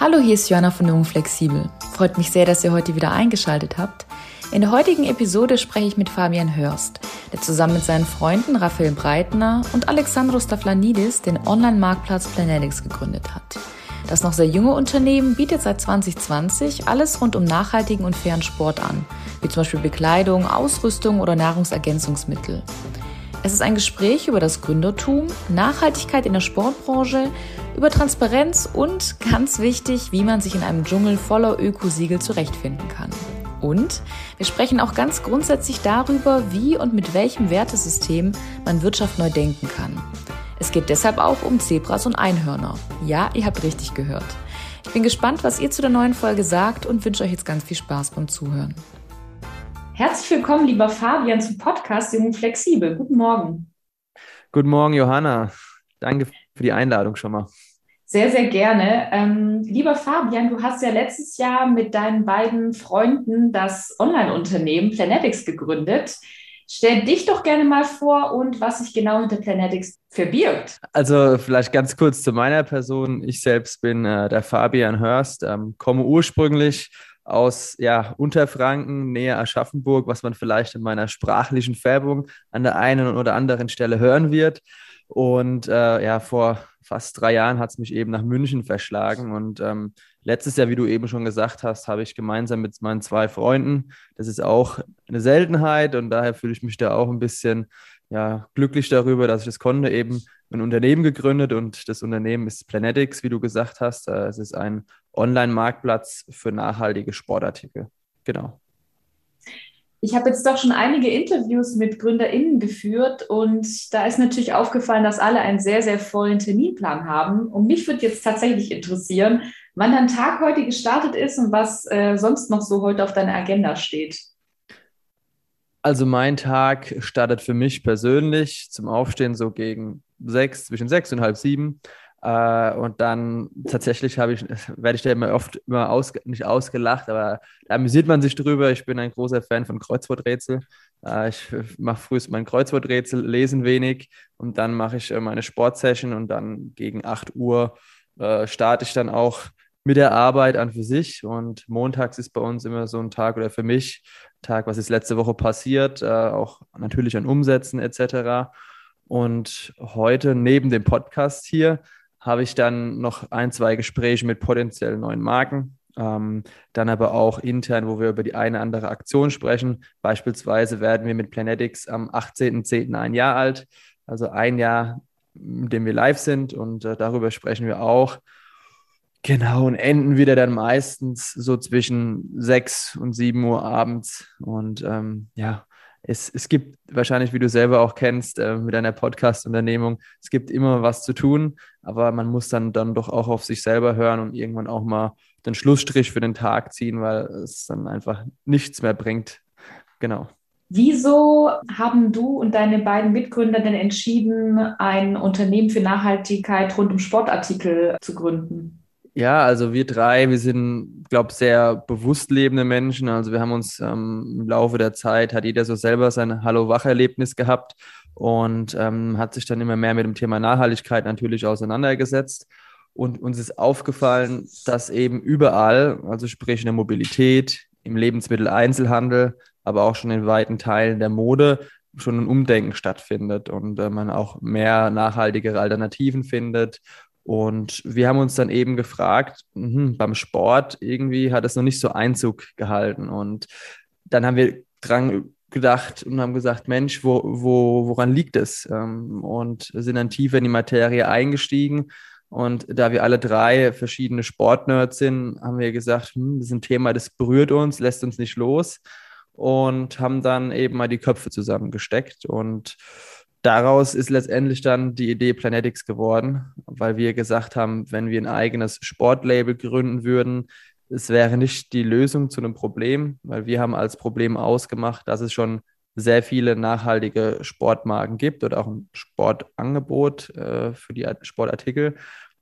Hallo, hier ist Joanna von Jung Flexibel. Freut mich sehr, dass ihr heute wieder eingeschaltet habt. In der heutigen Episode spreche ich mit Fabian Hörst, der zusammen mit seinen Freunden Raphael Breitner und Alexandros Staflanidis den Online-Marktplatz Planetics gegründet hat. Das noch sehr junge Unternehmen bietet seit 2020 alles rund um nachhaltigen und fairen Sport an, wie zum Beispiel Bekleidung, Ausrüstung oder Nahrungsergänzungsmittel. Es ist ein Gespräch über das Gründertum, Nachhaltigkeit in der Sportbranche, über Transparenz und ganz wichtig, wie man sich in einem Dschungel voller Ökosiegel zurechtfinden kann. Und wir sprechen auch ganz grundsätzlich darüber, wie und mit welchem Wertesystem man Wirtschaft neu denken kann. Es geht deshalb auch um Zebras und Einhörner. Ja, ihr habt richtig gehört. Ich bin gespannt, was ihr zu der neuen Folge sagt und wünsche euch jetzt ganz viel Spaß beim Zuhören. Herzlich willkommen, lieber Fabian, zum Podcast Jung Flexibel. Guten Morgen. Guten Morgen, Johanna. Danke für die Einladung schon mal. Sehr, sehr gerne. Ähm, lieber Fabian, du hast ja letztes Jahr mit deinen beiden Freunden das Online-Unternehmen Planetics gegründet. Stell dich doch gerne mal vor und was sich genau hinter Planetics verbirgt. Also vielleicht ganz kurz zu meiner Person. Ich selbst bin äh, der Fabian Hörst, ähm, komme ursprünglich aus ja, Unterfranken, nähe Aschaffenburg, was man vielleicht in meiner sprachlichen Färbung an der einen oder anderen Stelle hören wird. Und äh, ja, vor fast drei Jahren hat es mich eben nach München verschlagen. Und ähm, letztes Jahr, wie du eben schon gesagt hast, habe ich gemeinsam mit meinen zwei Freunden, das ist auch eine Seltenheit und daher fühle ich mich da auch ein bisschen ja, glücklich darüber, dass ich das konnte, eben ein Unternehmen gegründet und das Unternehmen ist Planetics, wie du gesagt hast. Äh, es ist ein Online-Marktplatz für nachhaltige Sportartikel. Genau. Ich habe jetzt doch schon einige Interviews mit GründerInnen geführt und da ist natürlich aufgefallen, dass alle einen sehr, sehr vollen Terminplan haben. Und mich würde jetzt tatsächlich interessieren, wann dein Tag heute gestartet ist und was äh, sonst noch so heute auf deiner Agenda steht. Also mein Tag startet für mich persönlich zum Aufstehen so gegen sechs, zwischen sechs und halb sieben. Äh, und dann tatsächlich habe ich, werde ich da immer oft immer aus, nicht ausgelacht, aber da amüsiert man sich drüber. Ich bin ein großer Fan von Kreuzworträtsel. Äh, ich mache frühest mein Kreuzworträtsel, lesen wenig und dann mache ich äh, meine Sportsession und dann gegen 8 Uhr äh, starte ich dann auch mit der Arbeit an für sich. Und montags ist bei uns immer so ein Tag oder für mich Tag, was ist letzte Woche passiert, äh, auch natürlich an Umsätzen etc. Und heute neben dem Podcast hier habe ich dann noch ein, zwei Gespräche mit potenziellen neuen Marken. Ähm, dann aber auch intern, wo wir über die eine andere Aktion sprechen. Beispielsweise werden wir mit Planetics am 18.10. ein Jahr alt, also ein Jahr, in dem wir live sind und äh, darüber sprechen wir auch. Genau, und enden wieder dann meistens so zwischen 6 und 7 Uhr abends. Und ähm, ja, es, es gibt wahrscheinlich, wie du selber auch kennst, äh, mit einer Podcast-Unternehmung, es gibt immer was zu tun, aber man muss dann, dann doch auch auf sich selber hören und irgendwann auch mal den Schlussstrich für den Tag ziehen, weil es dann einfach nichts mehr bringt. Genau. Wieso haben du und deine beiden Mitgründer denn entschieden, ein Unternehmen für Nachhaltigkeit rund um Sportartikel zu gründen? Ja, also wir drei, wir sind, glaube ich, sehr bewusst lebende Menschen. Also wir haben uns ähm, im Laufe der Zeit, hat jeder so selber sein Hallo-Wach-Erlebnis gehabt und ähm, hat sich dann immer mehr mit dem Thema Nachhaltigkeit natürlich auseinandergesetzt. Und uns ist aufgefallen, dass eben überall, also sprich in der Mobilität, im Lebensmitteleinzelhandel, aber auch schon in weiten Teilen der Mode, schon ein Umdenken stattfindet und äh, man auch mehr nachhaltigere Alternativen findet und wir haben uns dann eben gefragt, mh, beim Sport irgendwie hat es noch nicht so Einzug gehalten. Und dann haben wir dran gedacht und haben gesagt, Mensch, wo, wo, woran liegt es? Ähm, und sind dann tiefer in die Materie eingestiegen. Und da wir alle drei verschiedene Sportnerds sind, haben wir gesagt, hm, das ist ein Thema, das berührt uns, lässt uns nicht los. Und haben dann eben mal die Köpfe zusammengesteckt und daraus ist letztendlich dann die Idee Planetics geworden, weil wir gesagt haben, wenn wir ein eigenes Sportlabel gründen würden, es wäre nicht die Lösung zu einem Problem, weil wir haben als Problem ausgemacht, dass es schon sehr viele nachhaltige Sportmarken gibt oder auch ein Sportangebot äh, für die Sportartikel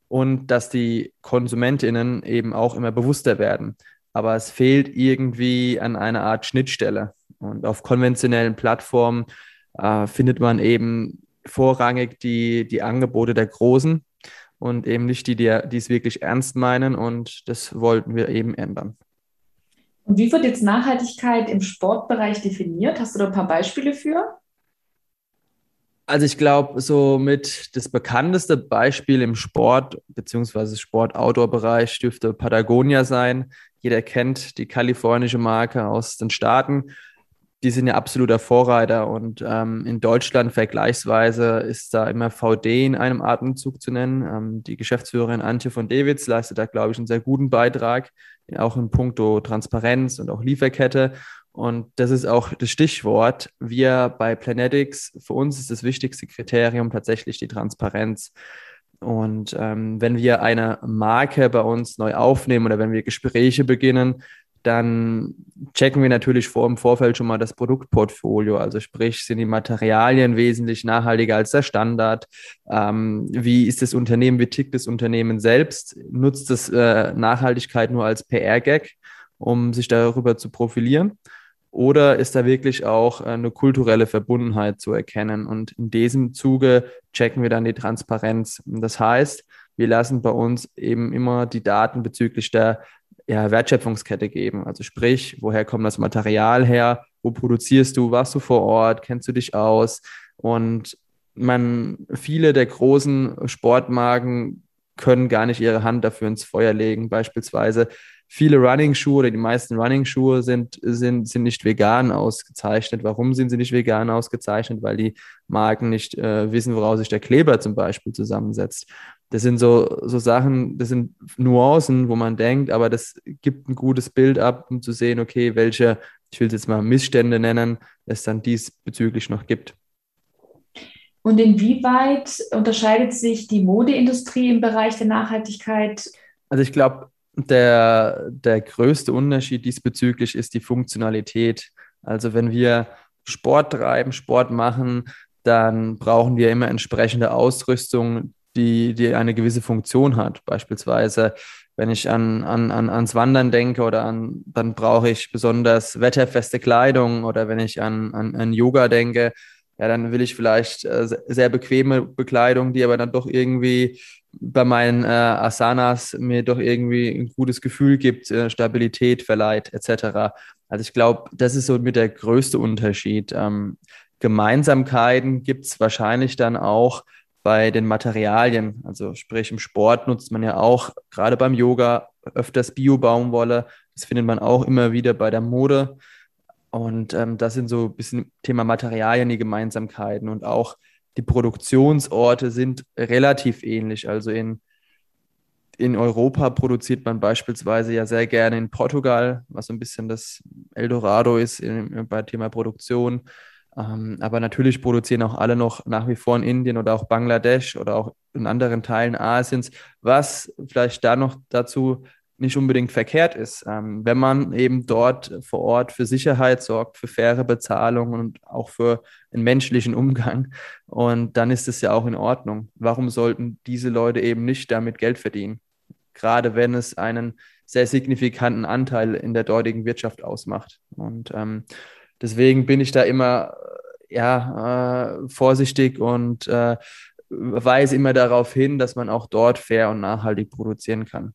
und dass die Konsumentinnen eben auch immer bewusster werden. Aber es fehlt irgendwie an einer Art Schnittstelle. Und auf konventionellen Plattformen äh, findet man eben vorrangig die, die Angebote der Großen. und eben nicht die, die, die es wirklich ernst meinen. Und das wollten wir eben ändern. Und wie wird jetzt Nachhaltigkeit im Sportbereich definiert? Hast du da ein paar Beispiele für? Also ich glaube, so mit das bekannteste Beispiel im Sport beziehungsweise Sport-Outdoor-Bereich dürfte Patagonia sein. Jeder kennt die kalifornische Marke aus den Staaten. Die sind ja absoluter Vorreiter und ähm, in Deutschland vergleichsweise ist da immer VD in einem Atemzug zu nennen. Ähm, die Geschäftsführerin Antje von Dewitz leistet da, glaube ich, einen sehr guten Beitrag, auch in puncto Transparenz und auch Lieferkette. Und das ist auch das Stichwort. Wir bei Planetics, für uns ist das wichtigste Kriterium tatsächlich die Transparenz. Und ähm, wenn wir eine Marke bei uns neu aufnehmen oder wenn wir Gespräche beginnen, dann checken wir natürlich vor im Vorfeld schon mal das Produktportfolio. Also sprich, sind die Materialien wesentlich nachhaltiger als der Standard? Ähm, wie ist das Unternehmen, wie tickt das Unternehmen selbst? Nutzt das äh, Nachhaltigkeit nur als PR-Gag, um sich darüber zu profilieren? Oder ist da wirklich auch äh, eine kulturelle Verbundenheit zu erkennen? Und in diesem Zuge checken wir dann die Transparenz. Das heißt, wir lassen bei uns eben immer die Daten bezüglich der ja, Wertschöpfungskette geben. Also sprich, woher kommt das Material her? Wo produzierst du? Warst du vor Ort? Kennst du dich aus? Und man, viele der großen Sportmarken können gar nicht ihre Hand dafür ins Feuer legen. Beispielsweise viele Running-Schuhe oder die meisten Running-Schuhe sind, sind, sind nicht vegan ausgezeichnet. Warum sind sie nicht vegan ausgezeichnet? Weil die Marken nicht äh, wissen, woraus sich der Kleber zum Beispiel zusammensetzt. Das sind so, so Sachen, das sind Nuancen, wo man denkt, aber das gibt ein gutes Bild ab, um zu sehen, okay, welche, ich will es jetzt mal Missstände nennen, es dann diesbezüglich noch gibt. Und inwieweit unterscheidet sich die Modeindustrie im Bereich der Nachhaltigkeit? Also ich glaube, der, der größte Unterschied diesbezüglich ist die Funktionalität. Also wenn wir Sport treiben, Sport machen, dann brauchen wir immer entsprechende Ausrüstung, die, die eine gewisse Funktion hat. Beispielsweise, wenn ich an, an, an, ans Wandern denke oder an, dann brauche ich besonders wetterfeste Kleidung oder wenn ich an, an, an Yoga denke, ja, dann will ich vielleicht äh, sehr bequeme Bekleidung, die aber dann doch irgendwie bei meinen äh, Asanas mir doch irgendwie ein gutes Gefühl gibt, äh, Stabilität verleiht, etc. Also ich glaube, das ist so mit der größte Unterschied. Ähm, Gemeinsamkeiten gibt es wahrscheinlich dann auch bei den Materialien. Also sprich im Sport nutzt man ja auch gerade beim Yoga öfters Bio-Baumwolle. Das findet man auch immer wieder bei der Mode. Und ähm, das sind so ein bisschen Thema Materialien, die Gemeinsamkeiten und auch die Produktionsorte sind relativ ähnlich. Also in, in Europa produziert man beispielsweise ja sehr gerne in Portugal, was so ein bisschen das Eldorado ist in, bei Thema Produktion. Ähm, aber natürlich produzieren auch alle noch nach wie vor in Indien oder auch Bangladesch oder auch in anderen Teilen Asiens, was vielleicht da noch dazu nicht unbedingt verkehrt ist, ähm, wenn man eben dort vor Ort für Sicherheit sorgt, für faire Bezahlung und auch für einen menschlichen Umgang. Und dann ist es ja auch in Ordnung. Warum sollten diese Leute eben nicht damit Geld verdienen? Gerade wenn es einen sehr signifikanten Anteil in der dortigen Wirtschaft ausmacht. Und ähm, deswegen bin ich da immer ja, äh, vorsichtig und äh, weise immer darauf hin, dass man auch dort fair und nachhaltig produzieren kann.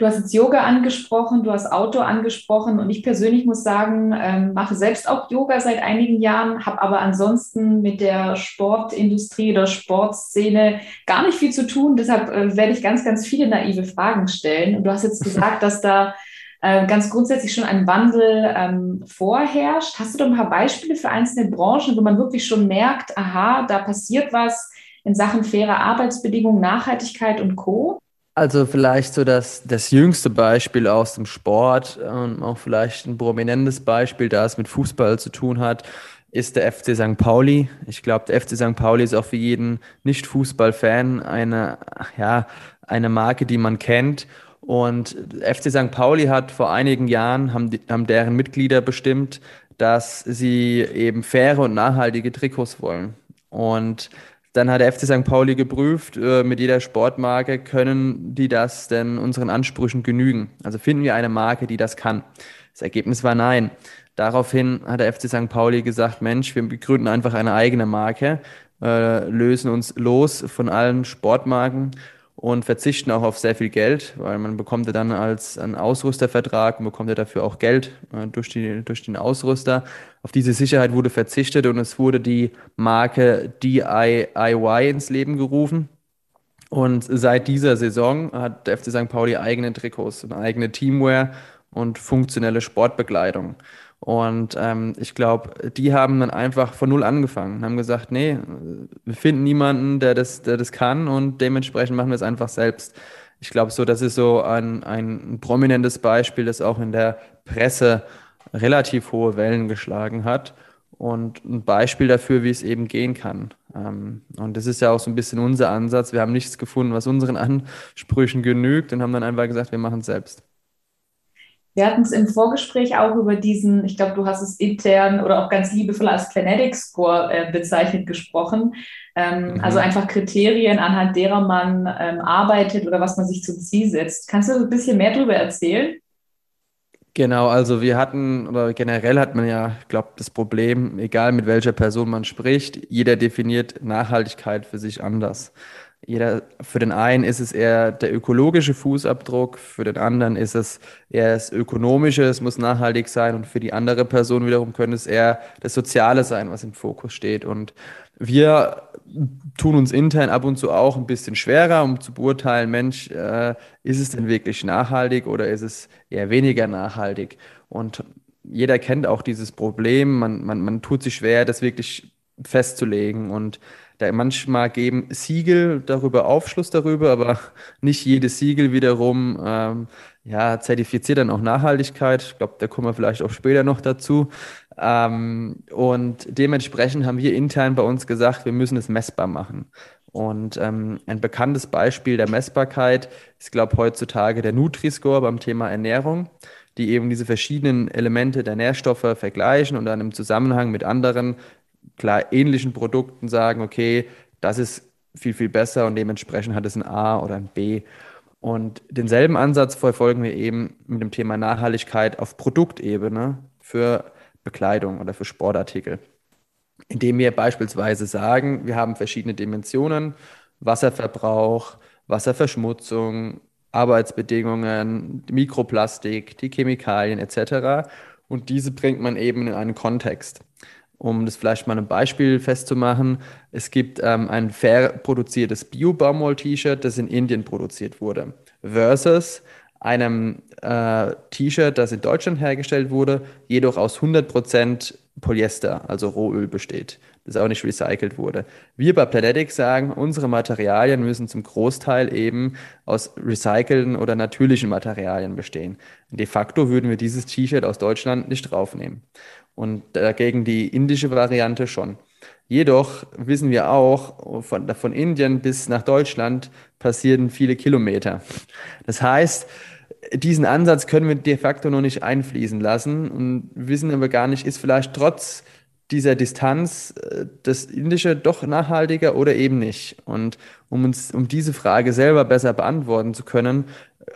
Du hast jetzt Yoga angesprochen, du hast Outdoor angesprochen und ich persönlich muss sagen, ähm, mache selbst auch Yoga seit einigen Jahren, habe aber ansonsten mit der Sportindustrie oder Sportszene gar nicht viel zu tun. Deshalb äh, werde ich ganz, ganz viele naive Fragen stellen. Und du hast jetzt gesagt, dass da äh, ganz grundsätzlich schon ein Wandel ähm, vorherrscht. Hast du da ein paar Beispiele für einzelne Branchen, wo man wirklich schon merkt, aha, da passiert was in Sachen faire Arbeitsbedingungen, Nachhaltigkeit und Co.? Also vielleicht so das, das jüngste Beispiel aus dem Sport und auch vielleicht ein prominentes Beispiel, da es mit Fußball zu tun hat, ist der FC St. Pauli. Ich glaube, der FC St. Pauli ist auch für jeden Nicht-Fußball-Fan eine, ja, eine Marke, die man kennt. Und FC St. Pauli hat vor einigen Jahren, haben, haben deren Mitglieder bestimmt, dass sie eben faire und nachhaltige Trikots wollen. Und dann hat der FC St. Pauli geprüft, äh, mit jeder Sportmarke, können die das denn unseren Ansprüchen genügen? Also finden wir eine Marke, die das kann? Das Ergebnis war nein. Daraufhin hat der FC St. Pauli gesagt, Mensch, wir gründen einfach eine eigene Marke. äh, lösen uns los von allen Sportmarken und verzichten auch auf sehr viel Geld, weil man bekommt ja dann als einen Ausrüstervertrag und bekommt ja dafür auch Geld äh, durch, die, durch den Ausrüster. Auf diese Sicherheit wurde verzichtet und es wurde die Marke DIY ins Leben gerufen. Und seit dieser Saison hat der FC St. Pauli eigene Trikots, eine eigene Teamwear und funktionelle Sportbekleidung. Und ähm, ich glaube, die haben dann einfach von null angefangen, haben gesagt, nee, wir finden niemanden, der das, der das kann und dementsprechend machen wir es einfach selbst. Ich glaube, so, das ist so ein, ein prominentes Beispiel, das auch in der Presse relativ hohe Wellen geschlagen hat und ein Beispiel dafür, wie es eben gehen kann. Ähm, und das ist ja auch so ein bisschen unser Ansatz. Wir haben nichts gefunden, was unseren Ansprüchen genügt und haben dann einfach gesagt, wir machen es selbst. Wir hatten es im Vorgespräch auch über diesen, ich glaube, du hast es intern oder auch ganz liebevoll als Planetic Score äh, bezeichnet gesprochen. Ähm, mhm. Also einfach Kriterien, anhand derer man ähm, arbeitet oder was man sich zum Ziel setzt. Kannst du ein bisschen mehr darüber erzählen? Genau, also wir hatten, oder generell hat man ja, ich glaube, das Problem, egal mit welcher Person man spricht, jeder definiert Nachhaltigkeit für sich anders. Jeder, für den einen ist es eher der ökologische Fußabdruck, für den anderen ist es eher das ökonomische, es muss nachhaltig sein und für die andere Person wiederum könnte es eher das Soziale sein, was im Fokus steht. Und wir tun uns intern ab und zu auch ein bisschen schwerer, um zu beurteilen, Mensch, äh, ist es denn wirklich nachhaltig oder ist es eher weniger nachhaltig? Und jeder kennt auch dieses Problem, man, man, man tut sich schwer, das wirklich festzulegen und da manchmal geben Siegel darüber Aufschluss darüber, aber nicht jedes Siegel wiederum ähm, ja, zertifiziert dann auch Nachhaltigkeit. Ich glaube, da kommen wir vielleicht auch später noch dazu. Ähm, und dementsprechend haben wir intern bei uns gesagt, wir müssen es messbar machen. Und ähm, ein bekanntes Beispiel der Messbarkeit ist, glaube ich, heutzutage der Nutri-Score beim Thema Ernährung, die eben diese verschiedenen Elemente der Nährstoffe vergleichen und dann im Zusammenhang mit anderen klar ähnlichen Produkten sagen, okay, das ist viel, viel besser und dementsprechend hat es ein A oder ein B. Und denselben Ansatz verfolgen wir eben mit dem Thema Nachhaltigkeit auf Produktebene für Bekleidung oder für Sportartikel. Indem wir beispielsweise sagen, wir haben verschiedene Dimensionen, Wasserverbrauch, Wasserverschmutzung, Arbeitsbedingungen, Mikroplastik, die Chemikalien etc. Und diese bringt man eben in einen Kontext. Um das vielleicht mal ein Beispiel festzumachen, es gibt ähm, ein fair produziertes Bio-Baumwoll-T-Shirt, das in Indien produziert wurde, versus einem äh, T-Shirt, das in Deutschland hergestellt wurde, jedoch aus 100% Polyester, also Rohöl besteht, das auch nicht recycelt wurde. Wir bei Planetic sagen, unsere Materialien müssen zum Großteil eben aus recycelten oder natürlichen Materialien bestehen. De facto würden wir dieses T-Shirt aus Deutschland nicht draufnehmen und dagegen die indische Variante schon. Jedoch wissen wir auch, von, von Indien bis nach Deutschland passieren viele Kilometer. Das heißt, diesen Ansatz können wir de facto noch nicht einfließen lassen und wissen aber gar nicht, ist vielleicht trotz dieser Distanz äh, das Indische doch nachhaltiger oder eben nicht? Und um uns, um diese Frage selber besser beantworten zu können,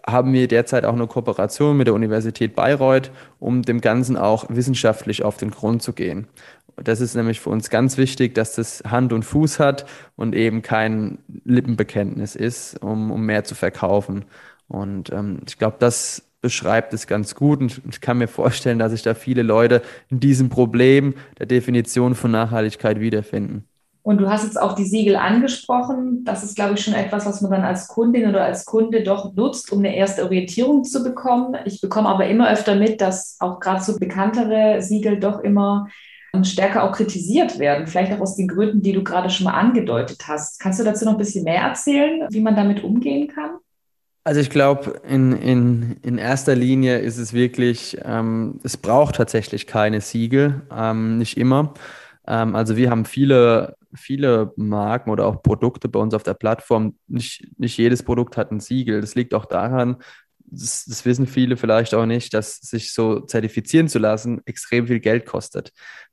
haben wir derzeit auch eine Kooperation mit der Universität Bayreuth, um dem Ganzen auch wissenschaftlich auf den Grund zu gehen. Das ist nämlich für uns ganz wichtig, dass das Hand und Fuß hat und eben kein Lippenbekenntnis ist, um, um mehr zu verkaufen. Und ähm, ich glaube, das beschreibt es ganz gut und ich kann mir vorstellen, dass sich da viele Leute in diesem Problem der Definition von Nachhaltigkeit wiederfinden. Und du hast jetzt auch die Siegel angesprochen. Das ist, glaube ich, schon etwas, was man dann als Kundin oder als Kunde doch nutzt, um eine erste Orientierung zu bekommen. Ich bekomme aber immer öfter mit, dass auch gerade so bekanntere Siegel doch immer stärker auch kritisiert werden. Vielleicht auch aus den Gründen, die du gerade schon mal angedeutet hast. Kannst du dazu noch ein bisschen mehr erzählen, wie man damit umgehen kann? Also ich glaube, in, in, in erster Linie ist es wirklich, ähm, es braucht tatsächlich keine Siegel, ähm, nicht immer. Ähm, also wir haben viele, viele Marken oder auch Produkte bei uns auf der Plattform. Nicht, nicht jedes Produkt hat ein Siegel. Das liegt auch daran, das, das, wissen viele vielleicht auch nicht, dass sich so zertifizieren zu lassen extrem viel Geld kostet.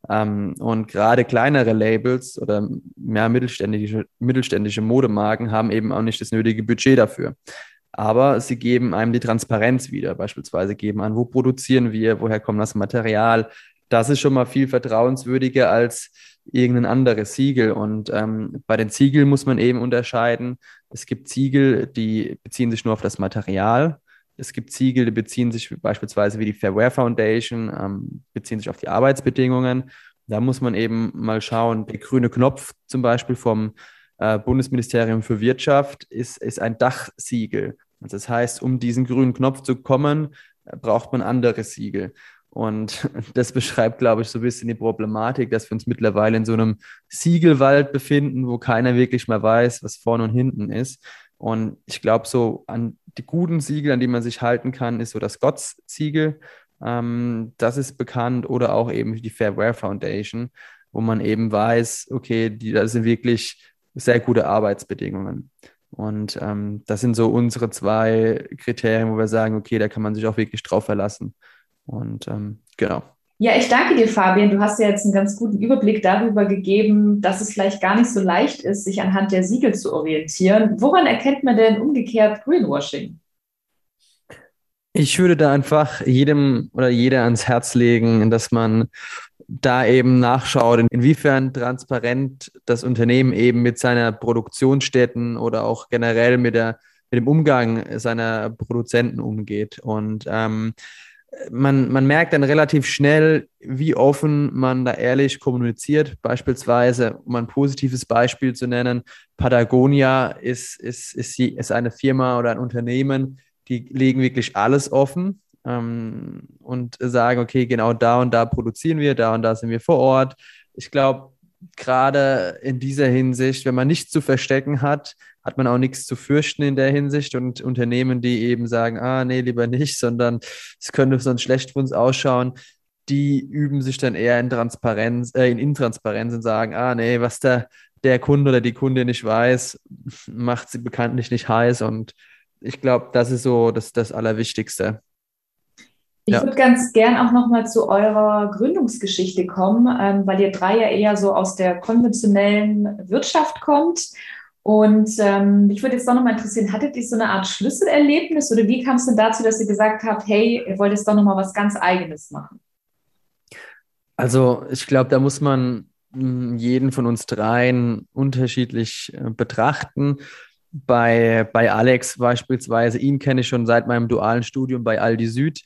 Ähm, und gerade kleinere Labels oder mehr mittelständische, mittelständische Modemarken haben eben auch nicht das nötige Budget dafür aber sie geben einem die Transparenz wieder. Beispielsweise geben an, wo produzieren wir, woher kommt das Material, das ist schon mal viel vertrauenswürdiger als irgendein anderes Siegel. Und ähm, bei den Siegeln muss man eben unterscheiden. Es gibt Siegel, die beziehen sich nur auf das Material. Es gibt Siegel, die beziehen sich beispielsweise wie die Fairware Foundation, ähm, beziehen sich auf die Arbeitsbedingungen. Da muss man eben mal schauen, der grüne Knopf zum Beispiel vom äh, Bundesministerium für Wirtschaft ist, ist ein Dachsiegel. Also das heißt, um diesen grünen Knopf zu kommen, äh, braucht man andere Siegel. Und das beschreibt, glaube ich, so ein bisschen die Problematik, dass wir uns mittlerweile in so einem Siegelwald befinden, wo keiner wirklich mal weiß, was vorne und hinten ist. Und ich glaube, so an die guten Siegel, an die man sich halten kann, ist so das Gotts-Siegel. Ähm, das ist bekannt oder auch eben die Fairware Foundation, wo man eben weiß, okay, die, das sind wirklich sehr gute Arbeitsbedingungen. Und ähm, das sind so unsere zwei Kriterien, wo wir sagen, okay, da kann man sich auch wirklich drauf verlassen. Und ähm, genau. Ja, ich danke dir, Fabian. Du hast ja jetzt einen ganz guten Überblick darüber gegeben, dass es vielleicht gar nicht so leicht ist, sich anhand der Siegel zu orientieren. Woran erkennt man denn umgekehrt Greenwashing? Ich würde da einfach jedem oder jeder ans Herz legen, dass man da eben nachschaut, inwiefern transparent das Unternehmen eben mit seiner Produktionsstätten oder auch generell mit, der, mit dem Umgang seiner Produzenten umgeht. Und ähm, man, man merkt dann relativ schnell, wie offen man da ehrlich kommuniziert. Beispielsweise, um ein positives Beispiel zu nennen, Patagonia ist, ist, ist, ist eine Firma oder ein Unternehmen, die legen wirklich alles offen ähm, und sagen, okay, genau da und da produzieren wir, da und da sind wir vor Ort. Ich glaube, gerade in dieser Hinsicht, wenn man nichts zu verstecken hat, hat man auch nichts zu fürchten in der Hinsicht und Unternehmen, die eben sagen, ah, nee, lieber nicht, sondern es könnte sonst schlecht für uns ausschauen, die üben sich dann eher in Transparenz, äh, in Intransparenz und sagen, ah, nee, was der, der Kunde oder die Kunde nicht weiß, macht sie bekanntlich nicht heiß und ich glaube, das ist so das, das Allerwichtigste. Ich ja. würde ganz gern auch nochmal zu eurer Gründungsgeschichte kommen, ähm, weil ihr drei ja eher so aus der konventionellen Wirtschaft kommt. Und ähm, mich würde jetzt doch nochmal interessieren, hattet ihr so eine Art Schlüsselerlebnis oder wie kam es denn dazu, dass ihr gesagt habt, hey, ihr wollt jetzt doch nochmal was ganz Eigenes machen? Also ich glaube, da muss man hm, jeden von uns dreien unterschiedlich äh, betrachten bei, bei Alex beispielsweise, ihn kenne ich schon seit meinem dualen Studium bei Aldi Süd.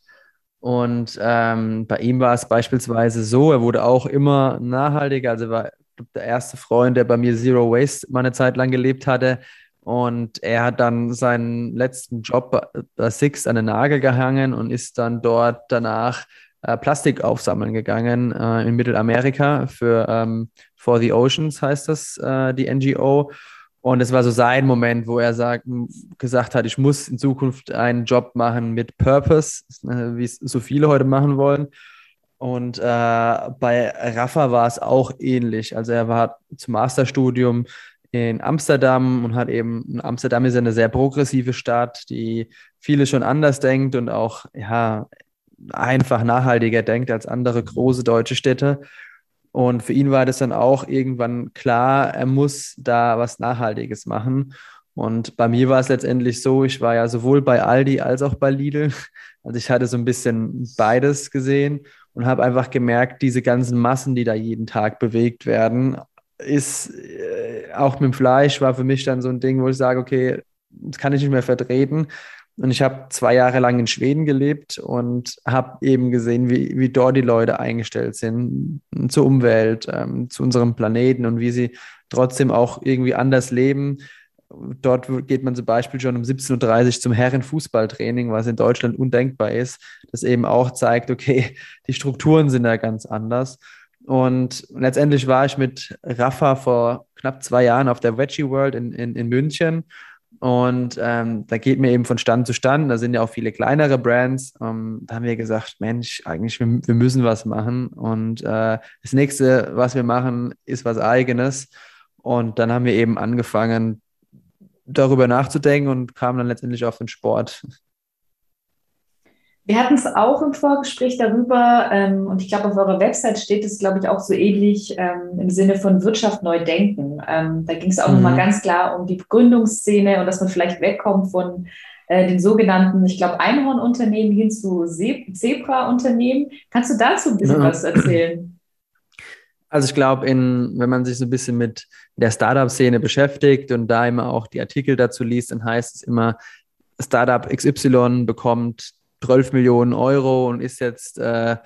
Und ähm, bei ihm war es beispielsweise so, er wurde auch immer nachhaltiger. Also war der erste Freund, der bei mir Zero Waste mal eine Zeit lang gelebt hatte. Und er hat dann seinen letzten Job bei Six an den Nagel gehangen und ist dann dort danach äh, Plastik aufsammeln gegangen äh, in Mittelamerika für ähm, For the Oceans heißt das, äh, die NGO. Und es war so sein Moment, wo er sagt, gesagt hat, ich muss in Zukunft einen Job machen mit Purpose, äh, wie es so viele heute machen wollen. Und äh, bei Rafa war es auch ähnlich. Also er war zum Masterstudium in Amsterdam und hat eben, Amsterdam ist eine sehr progressive Stadt, die viele schon anders denkt und auch ja, einfach nachhaltiger denkt als andere große deutsche Städte. Und für ihn war das dann auch irgendwann klar, er muss da was Nachhaltiges machen. Und bei mir war es letztendlich so, ich war ja sowohl bei Aldi als auch bei Lidl. Also ich hatte so ein bisschen beides gesehen und habe einfach gemerkt, diese ganzen Massen, die da jeden Tag bewegt werden, ist äh, auch mit dem Fleisch war für mich dann so ein Ding, wo ich sage, okay, das kann ich nicht mehr vertreten. Und ich habe zwei Jahre lang in Schweden gelebt und habe eben gesehen, wie, wie dort die Leute eingestellt sind zur Umwelt, ähm, zu unserem Planeten und wie sie trotzdem auch irgendwie anders leben. Dort geht man zum Beispiel schon um 17.30 Uhr zum Herrenfußballtraining, was in Deutschland undenkbar ist, das eben auch zeigt, okay, die Strukturen sind da ganz anders. Und letztendlich war ich mit Rafa vor knapp zwei Jahren auf der Veggie World in, in, in München und ähm, da geht mir eben von Stand zu Stand. Da sind ja auch viele kleinere Brands. Ähm, da haben wir gesagt, Mensch, eigentlich, wir, wir müssen was machen. Und äh, das nächste, was wir machen, ist was eigenes. Und dann haben wir eben angefangen, darüber nachzudenken und kamen dann letztendlich auf den Sport. Wir hatten es auch im Vorgespräch darüber, ähm, und ich glaube, auf eurer Website steht es, glaube ich, auch so ähnlich ähm, im Sinne von Wirtschaft neu denken. Ähm, da ging es auch mhm. nochmal ganz klar um die Gründungsszene und dass man vielleicht wegkommt von äh, den sogenannten, ich glaube, Einhornunternehmen hin zu Zebra-Unternehmen. Kannst du dazu ein bisschen ja. was erzählen? Also ich glaube, wenn man sich so ein bisschen mit der Startup-Szene beschäftigt und da immer auch die Artikel dazu liest, dann heißt es immer, Startup XY bekommt 12 Millionen Euro und ist jetzt äh,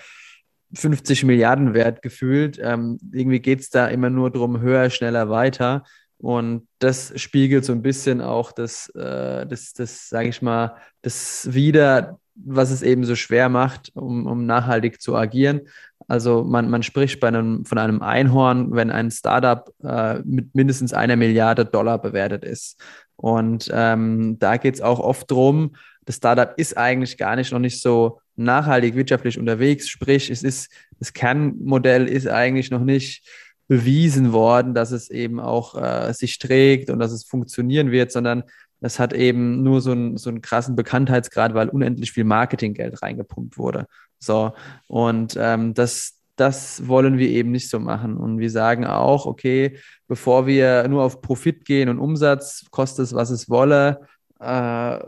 50 Milliarden wert gefühlt. Ähm, irgendwie geht es da immer nur darum, höher, schneller, weiter. Und das spiegelt so ein bisschen auch das, äh, das, das sage ich mal, das wieder, was es eben so schwer macht, um, um nachhaltig zu agieren. Also man, man spricht einem, von einem Einhorn, wenn ein Startup äh, mit mindestens einer Milliarde Dollar bewertet ist. Und ähm, da geht es auch oft darum, das Startup ist eigentlich gar nicht noch nicht so nachhaltig wirtschaftlich unterwegs. Sprich, es ist, das Kernmodell ist eigentlich noch nicht bewiesen worden, dass es eben auch äh, sich trägt und dass es funktionieren wird, sondern es hat eben nur so, ein, so einen krassen Bekanntheitsgrad, weil unendlich viel Marketinggeld reingepumpt wurde. So, und ähm, das, das wollen wir eben nicht so machen. Und wir sagen auch, okay, bevor wir nur auf Profit gehen und Umsatz, kostet es, was es wolle, äh,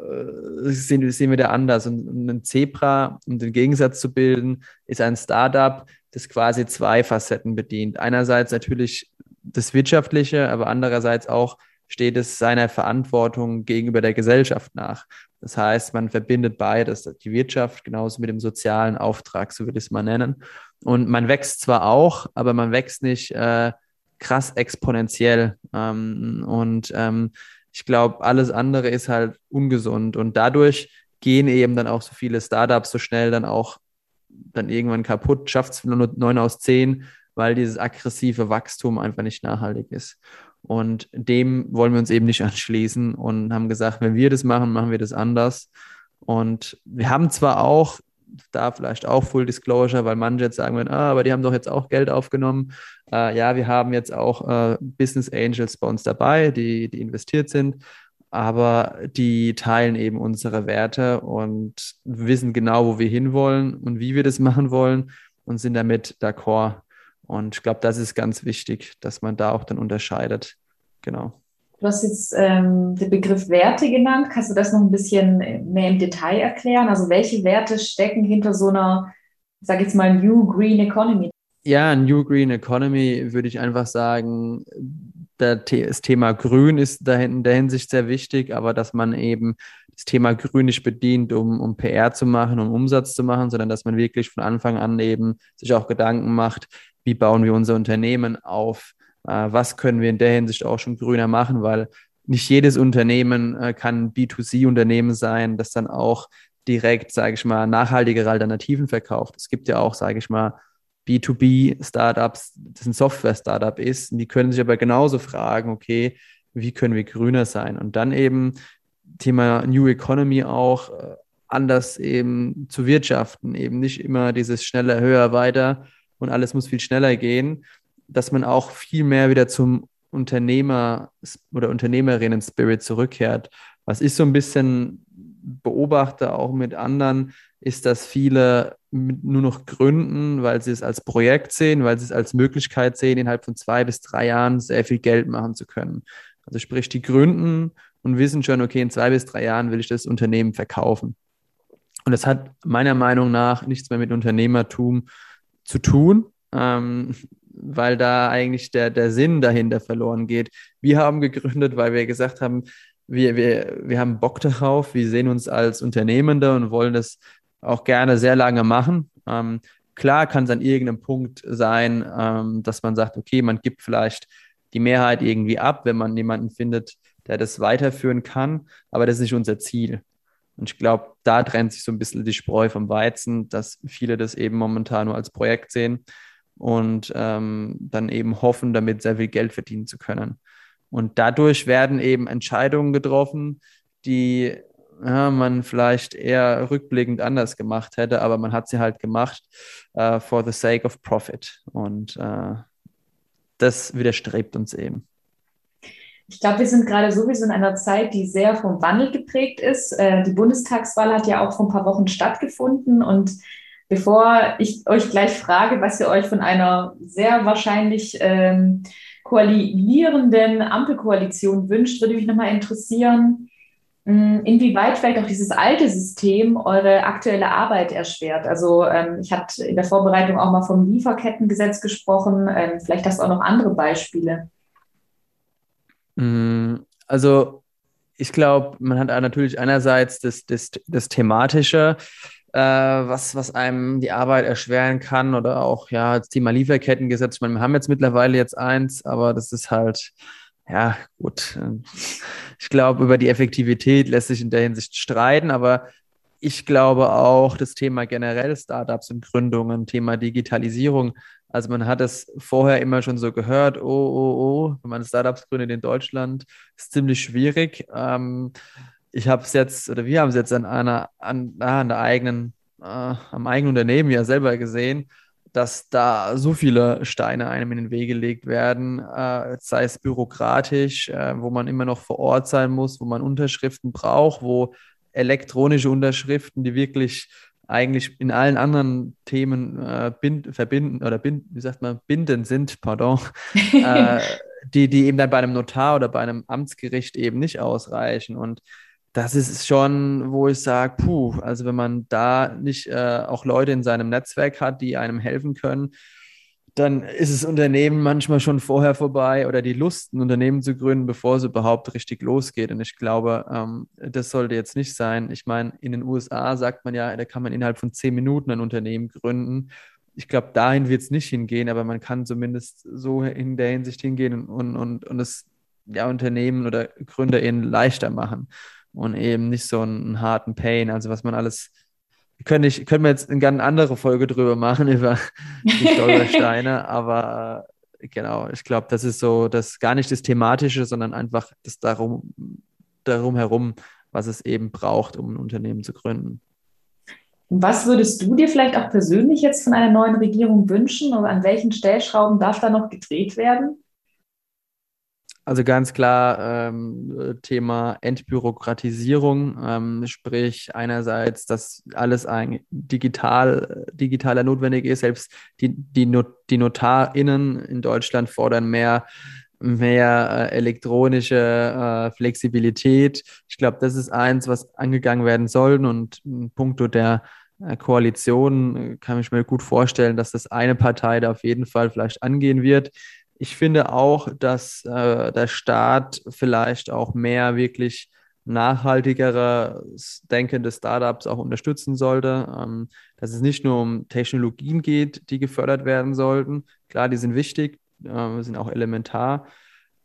sehen, sehen wir da anders. Und, und ein Zebra, um den Gegensatz zu bilden, ist ein Startup, das quasi zwei Facetten bedient. Einerseits natürlich das Wirtschaftliche, aber andererseits auch steht es seiner Verantwortung gegenüber der Gesellschaft nach. Das heißt, man verbindet beides, die Wirtschaft genauso mit dem sozialen Auftrag, so würde ich es mal nennen. Und man wächst zwar auch, aber man wächst nicht äh, krass exponentiell. Ähm, und ähm, ich glaube, alles andere ist halt ungesund und dadurch gehen eben dann auch so viele Startups so schnell dann auch dann irgendwann kaputt, schafft es nur neun aus zehn, weil dieses aggressive Wachstum einfach nicht nachhaltig ist. Und dem wollen wir uns eben nicht anschließen und haben gesagt, wenn wir das machen, machen wir das anders. Und wir haben zwar auch, da vielleicht auch Full Disclosure, weil manche jetzt sagen, ah, aber die haben doch jetzt auch Geld aufgenommen. Äh, ja, wir haben jetzt auch äh, Business Angels bei uns dabei, die, die investiert sind, aber die teilen eben unsere Werte und wissen genau, wo wir hinwollen und wie wir das machen wollen und sind damit d'accord. Und ich glaube, das ist ganz wichtig, dass man da auch dann unterscheidet. Genau. Du hast jetzt ähm, den Begriff Werte genannt. Kannst du das noch ein bisschen mehr im Detail erklären? Also welche Werte stecken hinter so einer, ich sage jetzt mal, New Green Economy? Ja, New Green Economy würde ich einfach sagen, das Thema Grün ist da in der Hinsicht sehr wichtig, aber dass man eben das Thema Grün nicht bedient, um, um PR zu machen, um Umsatz zu machen, sondern dass man wirklich von Anfang an eben sich auch Gedanken macht, wie bauen wir unser Unternehmen auf, was können wir in der Hinsicht auch schon grüner machen, weil nicht jedes Unternehmen äh, kann B2C-Unternehmen sein, das dann auch direkt, sage ich mal, nachhaltigere Alternativen verkauft. Es gibt ja auch, sage ich mal, B2B-Startups, das ein Software-Startup ist, die können sich aber genauso fragen, okay, wie können wir grüner sein? Und dann eben Thema New Economy auch äh, anders eben zu wirtschaften, eben nicht immer dieses schneller, höher, weiter und alles muss viel schneller gehen, dass man auch viel mehr wieder zum Unternehmer oder Unternehmerinnen-Spirit zurückkehrt. Was ich so ein bisschen beobachte, auch mit anderen, ist, dass viele nur noch gründen, weil sie es als Projekt sehen, weil sie es als Möglichkeit sehen, innerhalb von zwei bis drei Jahren sehr viel Geld machen zu können. Also sprich, die gründen und wissen schon, okay, in zwei bis drei Jahren will ich das Unternehmen verkaufen. Und das hat meiner Meinung nach nichts mehr mit Unternehmertum zu tun, ähm, weil da eigentlich der, der Sinn dahinter verloren geht. Wir haben gegründet, weil wir gesagt haben, wir, wir, wir haben Bock darauf, wir sehen uns als Unternehmende und wollen das auch gerne sehr lange machen. Ähm, klar kann es an irgendeinem Punkt sein, ähm, dass man sagt, okay, man gibt vielleicht die Mehrheit irgendwie ab, wenn man jemanden findet, der das weiterführen kann, aber das ist nicht unser Ziel. Und ich glaube, da trennt sich so ein bisschen die Spreu vom Weizen, dass viele das eben momentan nur als Projekt sehen und ähm, dann eben hoffen, damit sehr viel Geld verdienen zu können. Und dadurch werden eben Entscheidungen getroffen, die ja, man vielleicht eher rückblickend anders gemacht hätte, aber man hat sie halt gemacht uh, for the sake of profit. Und uh, das widerstrebt uns eben. Ich glaube, wir sind gerade sowieso in einer Zeit, die sehr vom Wandel geprägt ist. Äh, die Bundestagswahl hat ja auch vor ein paar Wochen stattgefunden. Und bevor ich euch gleich frage, was ihr euch von einer sehr wahrscheinlich ähm, koalierenden Ampelkoalition wünscht, würde mich nochmal interessieren, Mm, inwieweit vielleicht auch dieses alte System eure aktuelle Arbeit erschwert? Also ähm, ich hatte in der Vorbereitung auch mal vom Lieferkettengesetz gesprochen. Ähm, vielleicht hast du auch noch andere Beispiele. Mm, also ich glaube, man hat natürlich einerseits das, das, das Thematische, was, was einem die Arbeit erschweren kann oder auch ja das Thema Lieferkettengesetz. Ich meine, wir haben jetzt mittlerweile jetzt eins, aber das ist halt ja, gut. Ich glaube, über die Effektivität lässt sich in der Hinsicht streiten, aber ich glaube auch, das Thema generell Startups und Gründungen, Thema Digitalisierung. Also man hat es vorher immer schon so gehört, oh, oh, oh, wenn man Startups gründet in Deutschland, ist ziemlich schwierig. Ähm, ich habe es jetzt, oder wir haben es jetzt an einer, an, an der eigenen, äh, am eigenen Unternehmen ja selber gesehen dass da so viele Steine einem in den Weg gelegt werden, äh, sei es bürokratisch, äh, wo man immer noch vor Ort sein muss, wo man Unterschriften braucht, wo elektronische Unterschriften, die wirklich eigentlich in allen anderen Themen äh, bind, verbinden oder bind, wie sagt man, bindend sind, pardon, äh, die, die eben dann bei einem Notar oder bei einem Amtsgericht eben nicht ausreichen. Und das ist schon, wo ich sage, puh, also wenn man da nicht äh, auch Leute in seinem Netzwerk hat, die einem helfen können, dann ist das Unternehmen manchmal schon vorher vorbei oder die Lust, ein Unternehmen zu gründen, bevor es überhaupt richtig losgeht. Und ich glaube, ähm, das sollte jetzt nicht sein. Ich meine, in den USA sagt man ja, da kann man innerhalb von zehn Minuten ein Unternehmen gründen. Ich glaube, dahin wird es nicht hingehen, aber man kann zumindest so in der Hinsicht hingehen und, und, und es ja, Unternehmen oder GründerInnen leichter machen und eben nicht so einen, einen harten Pain. Also was man alles, können, ich, können wir jetzt eine ganz andere Folge drüber machen, über die Stolpersteine, aber äh, genau, ich glaube, das ist so, das gar nicht das Thematische, sondern einfach das darum, darum herum, was es eben braucht, um ein Unternehmen zu gründen. Was würdest du dir vielleicht auch persönlich jetzt von einer neuen Regierung wünschen oder an welchen Stellschrauben darf da noch gedreht werden? Also ganz klar ähm, Thema Entbürokratisierung, ähm, sprich einerseits, dass alles ein digital, digitaler notwendig ist. Selbst die, die, Not, die NotarInnen in Deutschland fordern mehr, mehr äh, elektronische äh, Flexibilität. Ich glaube, das ist eins, was angegangen werden soll. Und in puncto der äh, Koalition äh, kann ich mir gut vorstellen, dass das eine Partei da auf jeden Fall vielleicht angehen wird ich finde auch, dass äh, der Staat vielleicht auch mehr wirklich nachhaltigere denkende Startups auch unterstützen sollte, ähm, dass es nicht nur um Technologien geht, die gefördert werden sollten. Klar, die sind wichtig, äh, sind auch elementar,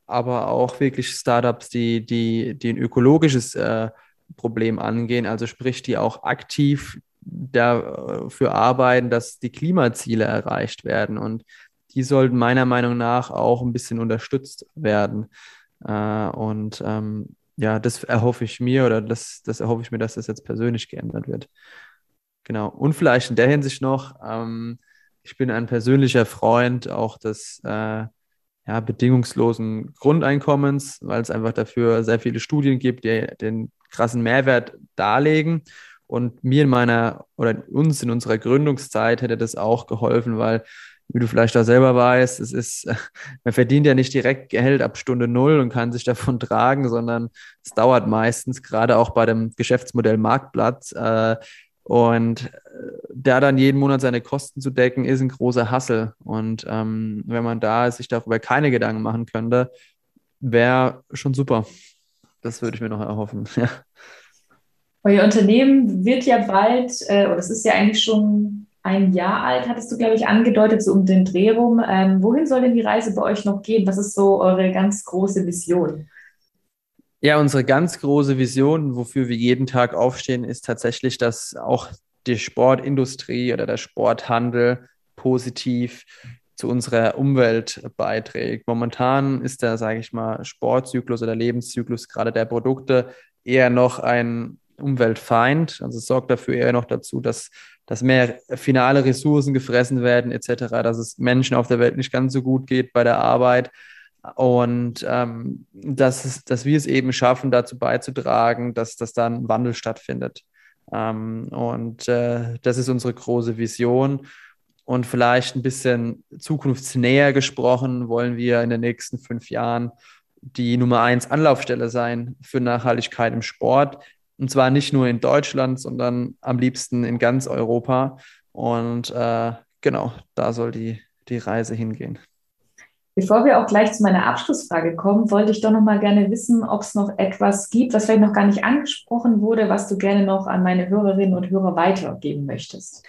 aber auch wirklich Startups, die, die, die ein ökologisches äh, Problem angehen, also sprich, die auch aktiv dafür arbeiten, dass die Klimaziele erreicht werden. Und die sollten meiner Meinung nach auch ein bisschen unterstützt werden. Äh, und ähm, ja, das erhoffe ich mir oder das, das erhoffe ich mir, dass das jetzt persönlich geändert wird. Genau. Und vielleicht in der Hinsicht noch, ähm, ich bin ein persönlicher Freund auch des äh, ja, bedingungslosen Grundeinkommens, weil es einfach dafür sehr viele Studien gibt, die den krassen Mehrwert darlegen. Und mir in meiner oder uns in unserer Gründungszeit hätte das auch geholfen, weil wie du vielleicht auch selber weißt, es ist, man verdient ja nicht direkt Geld ab Stunde Null und kann sich davon tragen, sondern es dauert meistens, gerade auch bei dem Geschäftsmodell Marktplatz. Äh, und äh, da dann jeden Monat seine Kosten zu decken, ist ein großer Hassel. Und ähm, wenn man da sich darüber keine Gedanken machen könnte, wäre schon super. Das würde ich mir noch erhoffen. Ja. Euer Unternehmen wird ja bald, äh, oder es ist ja eigentlich schon ein Jahr alt, hattest du, glaube ich, angedeutet, so um den Dreh rum. Ähm, wohin soll denn die Reise bei euch noch gehen? Was ist so eure ganz große Vision? Ja, unsere ganz große Vision, wofür wir jeden Tag aufstehen, ist tatsächlich, dass auch die Sportindustrie oder der Sporthandel positiv zu unserer Umwelt beiträgt. Momentan ist der, sage ich mal, Sportzyklus oder Lebenszyklus gerade der Produkte eher noch ein Umweltfeind. Also es sorgt dafür eher noch dazu, dass dass mehr finale Ressourcen gefressen werden etc., dass es Menschen auf der Welt nicht ganz so gut geht bei der Arbeit und ähm, dass, es, dass wir es eben schaffen, dazu beizutragen, dass, dass da ein Wandel stattfindet. Ähm, und äh, das ist unsere große Vision. Und vielleicht ein bisschen zukunftsnäher gesprochen wollen wir in den nächsten fünf Jahren die Nummer eins Anlaufstelle sein für Nachhaltigkeit im Sport. Und zwar nicht nur in Deutschland, sondern am liebsten in ganz Europa. Und äh, genau, da soll die, die Reise hingehen. Bevor wir auch gleich zu meiner Abschlussfrage kommen, wollte ich doch noch mal gerne wissen, ob es noch etwas gibt, was vielleicht noch gar nicht angesprochen wurde, was du gerne noch an meine Hörerinnen und Hörer weitergeben möchtest.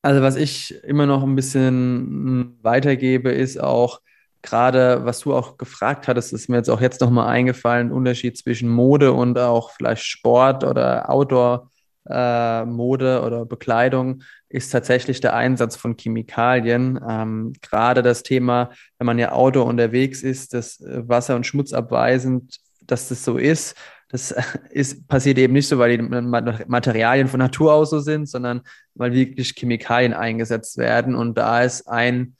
Also was ich immer noch ein bisschen weitergebe, ist auch gerade, was du auch gefragt hattest, ist mir jetzt auch jetzt noch mal eingefallen, Unterschied zwischen Mode und auch vielleicht Sport oder Outdoor äh, Mode oder Bekleidung ist tatsächlich der Einsatz von Chemikalien. Ähm, gerade das Thema, wenn man ja Auto unterwegs ist, das Wasser- und Schmutzabweisend, dass das so ist. Das ist, passiert eben nicht so, weil die Materialien von Natur aus so sind, sondern weil wirklich Chemikalien eingesetzt werden. Und da ist ein,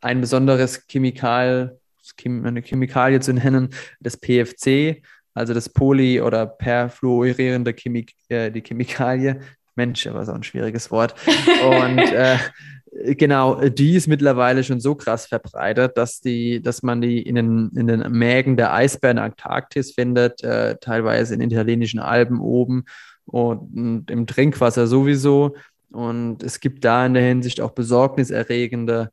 ein besonderes Chemikal, eine Chemikalie zu nennen, das PFC, also das Poly- oder perfluorierende Chemik äh, die Chemikalie. Mensch, aber so ein schwieriges Wort. Und äh, genau, die ist mittlerweile schon so krass verbreitet, dass, die, dass man die in den, in den Mägen der Eisbären Antarktis findet, äh, teilweise in italienischen Alpen oben und, und im Trinkwasser sowieso. Und es gibt da in der Hinsicht auch besorgniserregende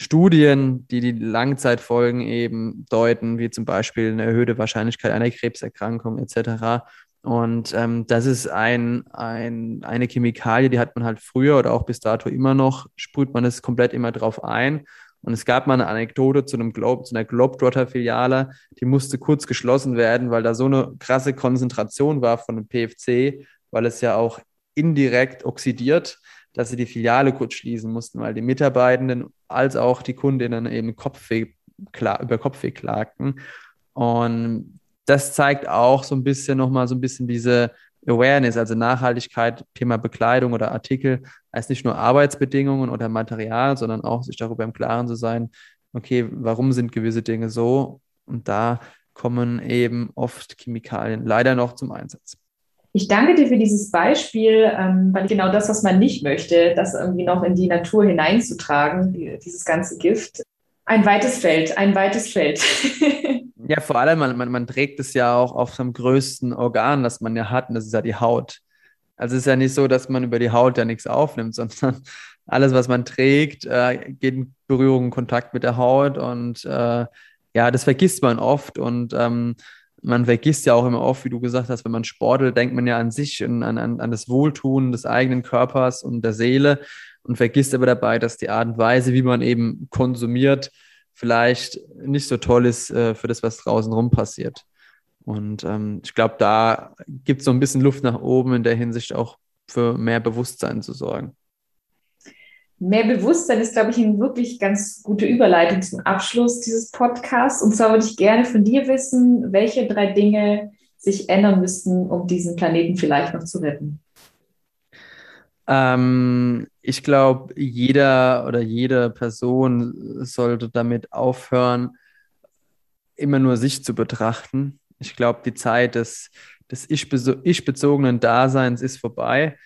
Studien, die die Langzeitfolgen eben deuten, wie zum Beispiel eine erhöhte Wahrscheinlichkeit einer Krebserkrankung etc. Und ähm, das ist ein, ein, eine Chemikalie, die hat man halt früher oder auch bis dato immer noch, sprüht man es komplett immer drauf ein. Und es gab mal eine Anekdote zu, einem Globe, zu einer Globetrotter-Filiale, die musste kurz geschlossen werden, weil da so eine krasse Konzentration war von dem PFC, weil es ja auch indirekt oxidiert dass sie die Filiale kurz schließen mussten, weil die Mitarbeitenden als auch die Kundinnen eben Kopfweh, über Kopfweh klagten. Und das zeigt auch so ein bisschen nochmal so ein bisschen diese Awareness, also Nachhaltigkeit, Thema Bekleidung oder Artikel, als nicht nur Arbeitsbedingungen oder Material, sondern auch sich darüber im Klaren zu sein, okay, warum sind gewisse Dinge so? Und da kommen eben oft Chemikalien leider noch zum Einsatz. Ich danke dir für dieses Beispiel, ähm, weil genau das, was man nicht möchte, das irgendwie noch in die Natur hineinzutragen, dieses ganze Gift. Ein weites Feld, ein weites Feld. ja, vor allem, man, man, man trägt es ja auch auf seinem größten Organ, das man ja hat, und das ist ja die Haut. Also es ist ja nicht so, dass man über die Haut ja nichts aufnimmt, sondern alles, was man trägt, äh, geht in Berührung, Kontakt mit der Haut und äh, ja, das vergisst man oft und ähm, man vergisst ja auch immer oft, wie du gesagt hast, wenn man sportelt, denkt man ja an sich und an, an, an das Wohltun des eigenen Körpers und der Seele und vergisst aber dabei, dass die Art und Weise, wie man eben konsumiert, vielleicht nicht so toll ist äh, für das, was draußen rum passiert. Und ähm, ich glaube, da gibt es so ein bisschen Luft nach oben in der Hinsicht auch für mehr Bewusstsein zu sorgen. Mehr Bewusstsein ist, glaube ich, eine wirklich ganz gute Überleitung zum Abschluss dieses Podcasts. Und zwar würde ich gerne von dir wissen, welche drei Dinge sich ändern müssten, um diesen Planeten vielleicht noch zu retten. Ähm, ich glaube, jeder oder jede Person sollte damit aufhören, immer nur sich zu betrachten. Ich glaube, die Zeit des, des ich-bezogenen Daseins ist vorbei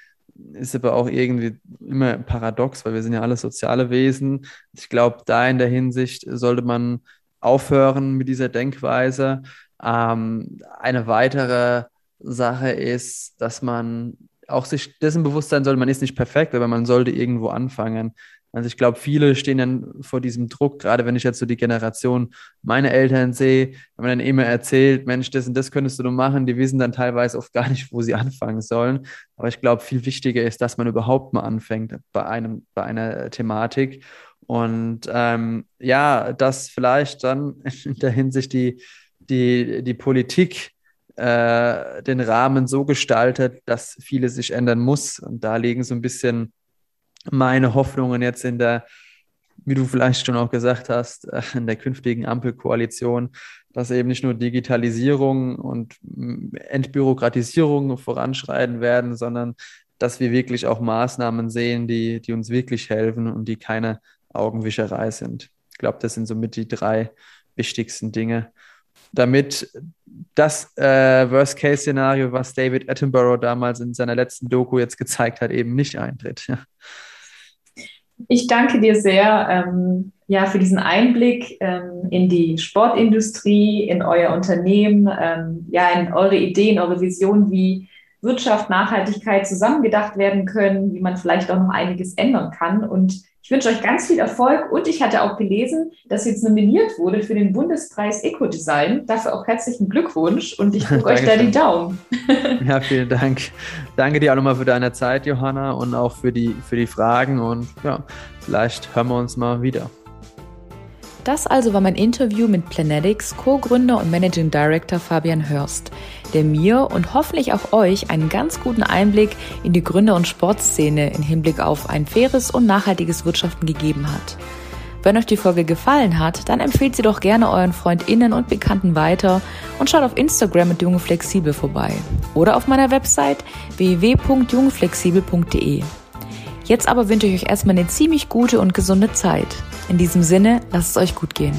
ist aber auch irgendwie immer paradox, weil wir sind ja alle soziale Wesen. Ich glaube, da in der Hinsicht sollte man aufhören mit dieser Denkweise. Ähm, eine weitere Sache ist, dass man auch sich dessen bewusst sein sollte, man ist nicht perfekt, aber man sollte irgendwo anfangen. Also ich glaube, viele stehen dann vor diesem Druck, gerade wenn ich jetzt so die Generation meine Eltern sehe, wenn man dann immer erzählt, Mensch, das und das könntest du nur machen, die wissen dann teilweise oft gar nicht, wo sie anfangen sollen. Aber ich glaube, viel wichtiger ist, dass man überhaupt mal anfängt bei einem, bei einer Thematik. Und ähm, ja, dass vielleicht dann in der Hinsicht die, die, die Politik äh, den Rahmen so gestaltet, dass vieles sich ändern muss. Und da liegen so ein bisschen meine Hoffnungen jetzt in der, wie du vielleicht schon auch gesagt hast, äh, in der künftigen Ampelkoalition, dass eben nicht nur Digitalisierung und mm, Entbürokratisierung voranschreiten werden, sondern dass wir wirklich auch Maßnahmen sehen, die, die uns wirklich helfen und die keine Augenwischerei sind. Ich glaube, das sind somit die drei wichtigsten Dinge, damit das äh, Worst-Case-Szenario, was David Attenborough damals in seiner letzten Doku jetzt gezeigt hat, eben nicht eintritt. Ja. Ich danke dir sehr. Ähm, ja, für diesen Einblick ähm, in die Sportindustrie, in euer Unternehmen, ähm, ja, in eure Ideen, eure Vision, wie Wirtschaft, Nachhaltigkeit zusammengedacht werden können, wie man vielleicht auch noch einiges ändern kann. Und ich wünsche euch ganz viel Erfolg und ich hatte auch gelesen, dass jetzt nominiert wurde für den Bundespreis Ecodesign. Dafür auch herzlichen Glückwunsch und ich drücke euch da die Daumen. ja, vielen Dank. Danke dir auch nochmal für deine Zeit, Johanna, und auch für die, für die Fragen. Und ja, vielleicht hören wir uns mal wieder. Das also war mein Interview mit Planetics Co-Gründer und Managing Director Fabian Hörst, der mir und hoffentlich auch euch einen ganz guten Einblick in die Gründer- und Sportszene im Hinblick auf ein faires und nachhaltiges Wirtschaften gegeben hat. Wenn euch die Folge gefallen hat, dann empfehlt sie doch gerne euren FreundInnen und Bekannten weiter und schaut auf Instagram mit Junge Flexibel vorbei oder auf meiner Website www.jungflexibel.de. Jetzt aber wünsche ich euch erstmal eine ziemlich gute und gesunde Zeit. In diesem Sinne, lasst es euch gut gehen.